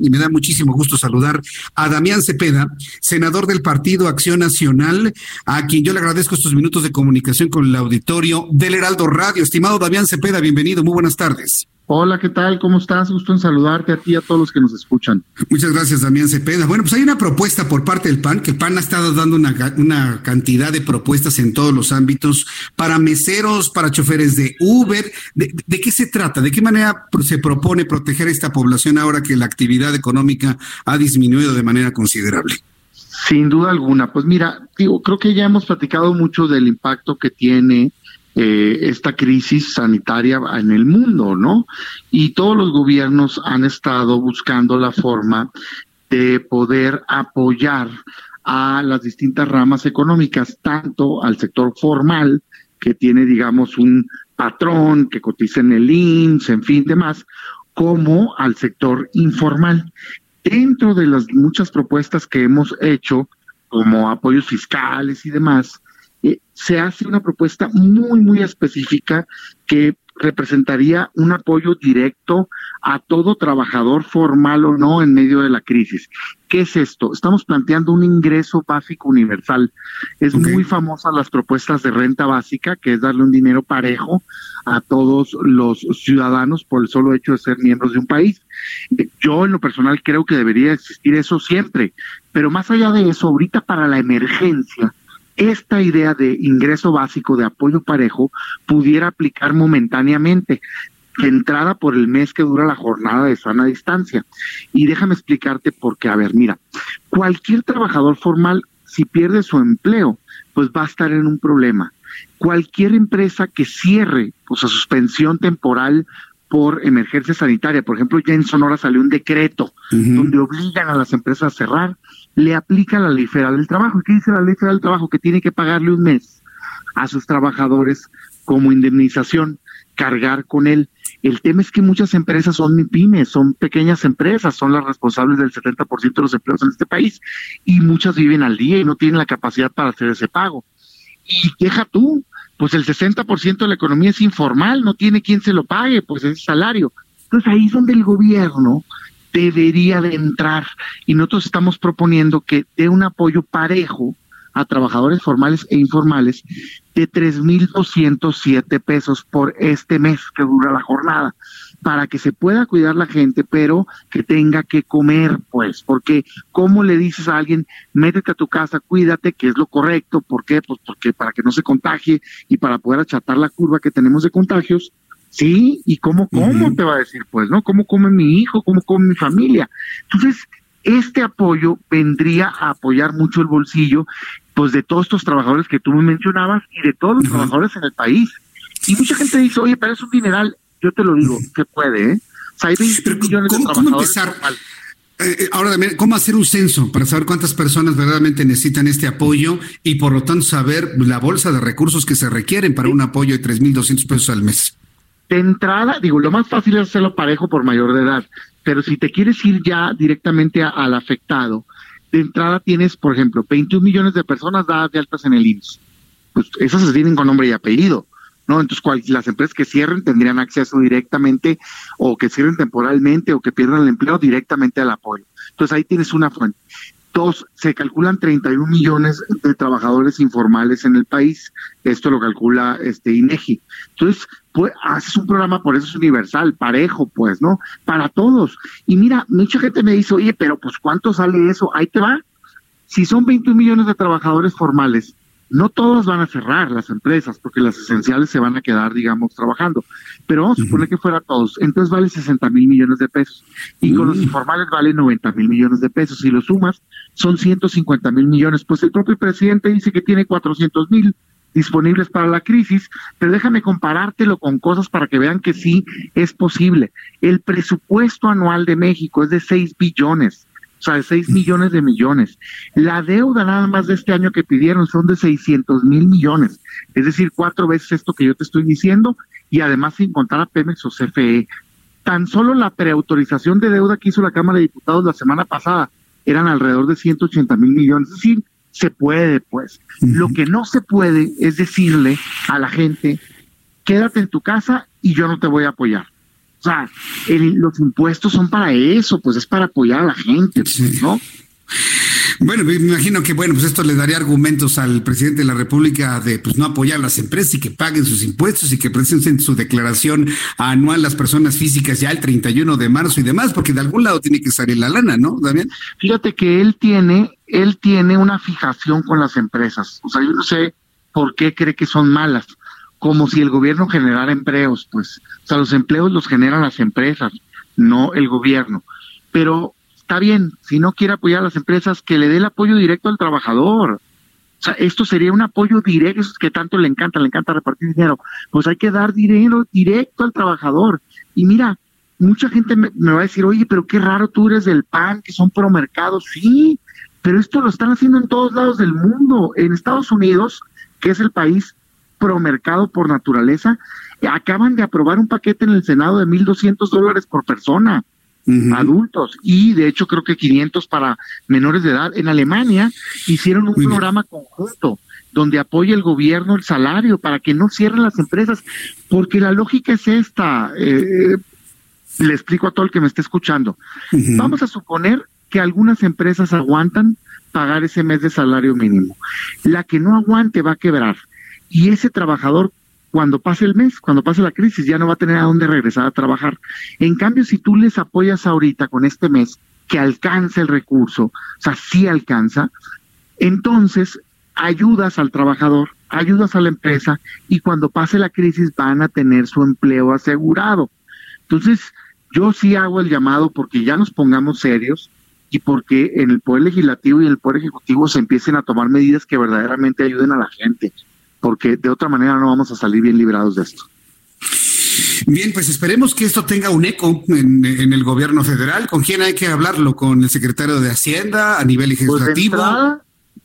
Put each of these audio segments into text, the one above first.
Y me da muchísimo gusto saludar a Damián Cepeda, senador del Partido Acción Nacional, a quien yo le agradezco estos minutos de comunicación con el auditorio del Heraldo Radio. Estimado Damián Cepeda, bienvenido, muy buenas tardes. Hola, ¿qué tal? ¿Cómo estás? Gusto en saludarte a ti y a todos los que nos escuchan. Muchas gracias, Damián Cepeda. Bueno, pues hay una propuesta por parte del PAN, que el PAN ha estado dando una, una cantidad de propuestas en todos los ámbitos para meseros, para choferes de Uber. ¿De, de qué se trata? ¿De qué manera se propone proteger a esta población ahora que la actividad económica ha disminuido de manera considerable? Sin duda alguna. Pues mira, digo, creo que ya hemos platicado mucho del impacto que tiene eh, esta crisis sanitaria en el mundo, ¿no? Y todos los gobiernos han estado buscando la forma de poder apoyar a las distintas ramas económicas, tanto al sector formal, que tiene, digamos, un patrón que cotiza en el IMSS, en fin, demás, como al sector informal. Dentro de las muchas propuestas que hemos hecho, como apoyos fiscales y demás, eh, se hace una propuesta muy, muy específica que representaría un apoyo directo a todo trabajador formal o no en medio de la crisis. ¿Qué es esto? Estamos planteando un ingreso básico universal. Es muy famosa las propuestas de renta básica, que es darle un dinero parejo a todos los ciudadanos por el solo hecho de ser miembros de un país. Yo en lo personal creo que debería existir eso siempre, pero más allá de eso, ahorita para la emergencia, esta idea de ingreso básico de apoyo parejo pudiera aplicar momentáneamente entrada por el mes que dura la jornada de sana distancia. Y déjame explicarte por qué. A ver, mira, cualquier trabajador formal, si pierde su empleo, pues va a estar en un problema. Cualquier empresa que cierre, pues a suspensión temporal por emergencia sanitaria. Por ejemplo, ya en Sonora salió un decreto donde obligan a las empresas a cerrar, le aplica la ley federal del trabajo. ¿Y qué dice la ley federal del trabajo? Que tiene que pagarle un mes a sus trabajadores como indemnización, cargar con él. El tema es que muchas empresas son pymes, son pequeñas empresas, son las responsables del 70% de los empleos en este país y muchas viven al día y no tienen la capacidad para hacer ese pago. Y deja tú, pues el 60% de la economía es informal, no tiene quien se lo pague, pues es salario. Entonces ahí es donde el gobierno debería de entrar y nosotros estamos proponiendo que dé un apoyo parejo a trabajadores formales e informales de 3.207 pesos por este mes que dura la jornada para que se pueda cuidar la gente, pero que tenga que comer, pues, porque ¿cómo le dices a alguien, métete a tu casa, cuídate, que es lo correcto? ¿Por qué? Pues porque para que no se contagie y para poder achatar la curva que tenemos de contagios, ¿sí? ¿Y cómo, cómo te va a decir, pues, no? ¿Cómo come mi hijo? ¿Cómo come mi familia? Entonces, este apoyo vendría a apoyar mucho el bolsillo, pues, de todos estos trabajadores que tú me mencionabas y de todos los trabajadores en el país. Y mucha gente dice, oye, pero es un dineral yo te lo digo, se puede, ¿eh? O sea, hay 20 millones ¿cómo, de ¿Cómo empezar? Eh, ahora, ¿cómo hacer un censo para saber cuántas personas verdaderamente necesitan este apoyo y por lo tanto saber la bolsa de recursos que se requieren para un apoyo de 3.200 pesos al mes? De entrada, digo, lo más fácil es hacerlo parejo por mayor de edad, pero si te quieres ir ya directamente a, al afectado, de entrada tienes, por ejemplo, 21 millones de personas dadas de altas en el IMSS. Pues esas se tienen con nombre y apellido. ¿No? Entonces, las empresas que cierren tendrían acceso directamente o que cierren temporalmente o que pierdan el empleo directamente al apoyo. Entonces, ahí tienes una fuente. Dos, se calculan 31 millones de trabajadores informales en el país. Esto lo calcula este INEGI. Entonces, pues, haces un programa, por eso es universal, parejo, pues, ¿no? Para todos. Y mira, mucha gente me dice, oye, pero pues, ¿cuánto sale eso? Ahí te va. Si son 21 millones de trabajadores formales no todos van a cerrar las empresas porque las esenciales se van a quedar, digamos, trabajando. Pero vamos a suponer que fuera todos. Entonces vale 60 mil millones de pesos. Y con los mm. informales vale 90 mil millones de pesos. Si lo sumas, son 150 mil millones. Pues el propio presidente dice que tiene 400 mil. disponibles para la crisis, pero déjame comparártelo con cosas para que vean que sí es posible. El presupuesto anual de México es de 6 billones, o sea, de 6 millones de millones. La deuda nada más de este año que pidieron son de 600 mil millones, es decir, cuatro veces esto que yo te estoy diciendo, y además sin contar a Pemex o CFE. Tan solo la preautorización de deuda que hizo la Cámara de Diputados la semana pasada eran alrededor de 180 mil millones. Es decir, se puede, pues. Lo que no se puede es decirle a la gente, quédate en tu casa y yo no te voy a apoyar. O sea, los impuestos son para eso, pues es para apoyar a la gente, ¿no? Bueno, me imagino que bueno, pues esto le daría argumentos al presidente de la República de pues no apoyar a las empresas y que paguen sus impuestos y que presenten su declaración anual las personas físicas ya el 31 de marzo y demás, porque de algún lado tiene que salir la lana, ¿no, Damián? Fíjate que él tiene, él tiene una fijación con las empresas. O sea, yo no sé por qué cree que son malas, como si el gobierno generara empleos, pues. O sea, los empleos los generan las empresas, no el gobierno. Pero está bien, si no quiere apoyar a las empresas, que le dé el apoyo directo al trabajador. O sea, esto sería un apoyo directo, es que tanto le encanta, le encanta repartir dinero. Pues hay que dar dinero directo al trabajador. Y mira, mucha gente me, va a decir, oye, pero qué raro tú eres del PAN, que son pro mercado. Sí, pero esto lo están haciendo en todos lados del mundo. En Estados Unidos, que es el país pro mercado por naturaleza, acaban de aprobar un paquete en el Senado de 1.200 dólares por persona adultos y de hecho creo que 500 para menores de edad. En Alemania hicieron un programa conjunto donde apoya el gobierno el salario para que no cierren las empresas, porque la lógica es esta. Eh, le explico a todo el que me esté escuchando. Vamos a suponer que algunas empresas aguantan pagar ese mes de salario mínimo. La que no aguante va a quebrar. Y ese trabajador cuando pase el mes, cuando pase la crisis, ya no va a tener a dónde regresar a trabajar. En cambio, si tú les apoyas ahorita con este mes, que alcanza el recurso, o sea, sí alcanza, entonces ayudas al trabajador, ayudas a la empresa y cuando pase la crisis van a tener su empleo asegurado. Entonces, yo sí hago el llamado porque ya nos pongamos serios y porque en el Poder Legislativo y en el Poder Ejecutivo se empiecen a tomar medidas que verdaderamente ayuden a la gente porque de otra manera no vamos a salir bien librados de esto. Bien, pues esperemos que esto tenga un eco en, el gobierno federal. ¿Con quién hay que hablarlo? ¿Con el secretario de Hacienda a nivel pues legislativo?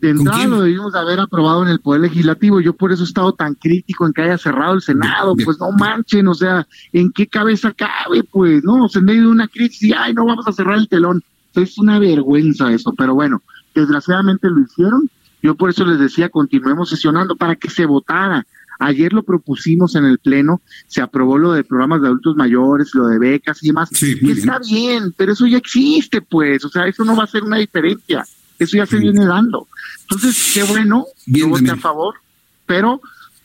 de entrada, lo debimos haber aprobado en el Poder Legislativo. Yo por eso he estado tan crítico en que haya cerrado el Senado. Pues no manchen, o sea, ¿en qué cabeza cabe? Pues no, en medio de una crisis y, ay, no vamos a cerrar el telón. Es una vergüenza eso, pero bueno, desgraciadamente lo hicieron yo por eso les decía, continuemos sesionando para que se votara. Ayer lo propusimos en el Pleno, se aprobó lo de programas de adultos mayores, lo de becas y demás. Sí, está bien, pero eso ya existe, pues. O sea, eso no va a ser una diferencia. Eso ya se viene dando. Entonces, qué bueno, yo voté a favor, pero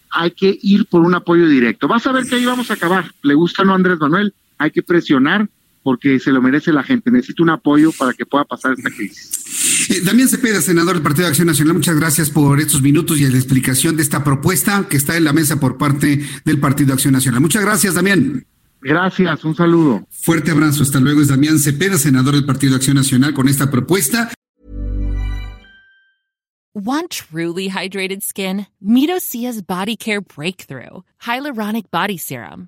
hay que ir por un apoyo directo. Vas a ver que ahí vamos a acabar. Le gusta no Andrés Manuel, hay que presionar porque se lo merece la gente. Necesita un apoyo para que pueda pasar esta crisis. Eh, Damián Cepeda, senador del Partido de Acción Nacional, muchas gracias por estos minutos y la explicación de esta propuesta que está en la mesa por parte del Partido de Acción Nacional. Muchas gracias, Damián. Gracias, un saludo. Fuerte abrazo, hasta luego. Es Damián Cepeda, senador del Partido de Acción Nacional, con esta propuesta. Want truly hydrated skin? Midosia's Body Care Breakthrough Hyaluronic Body Serum.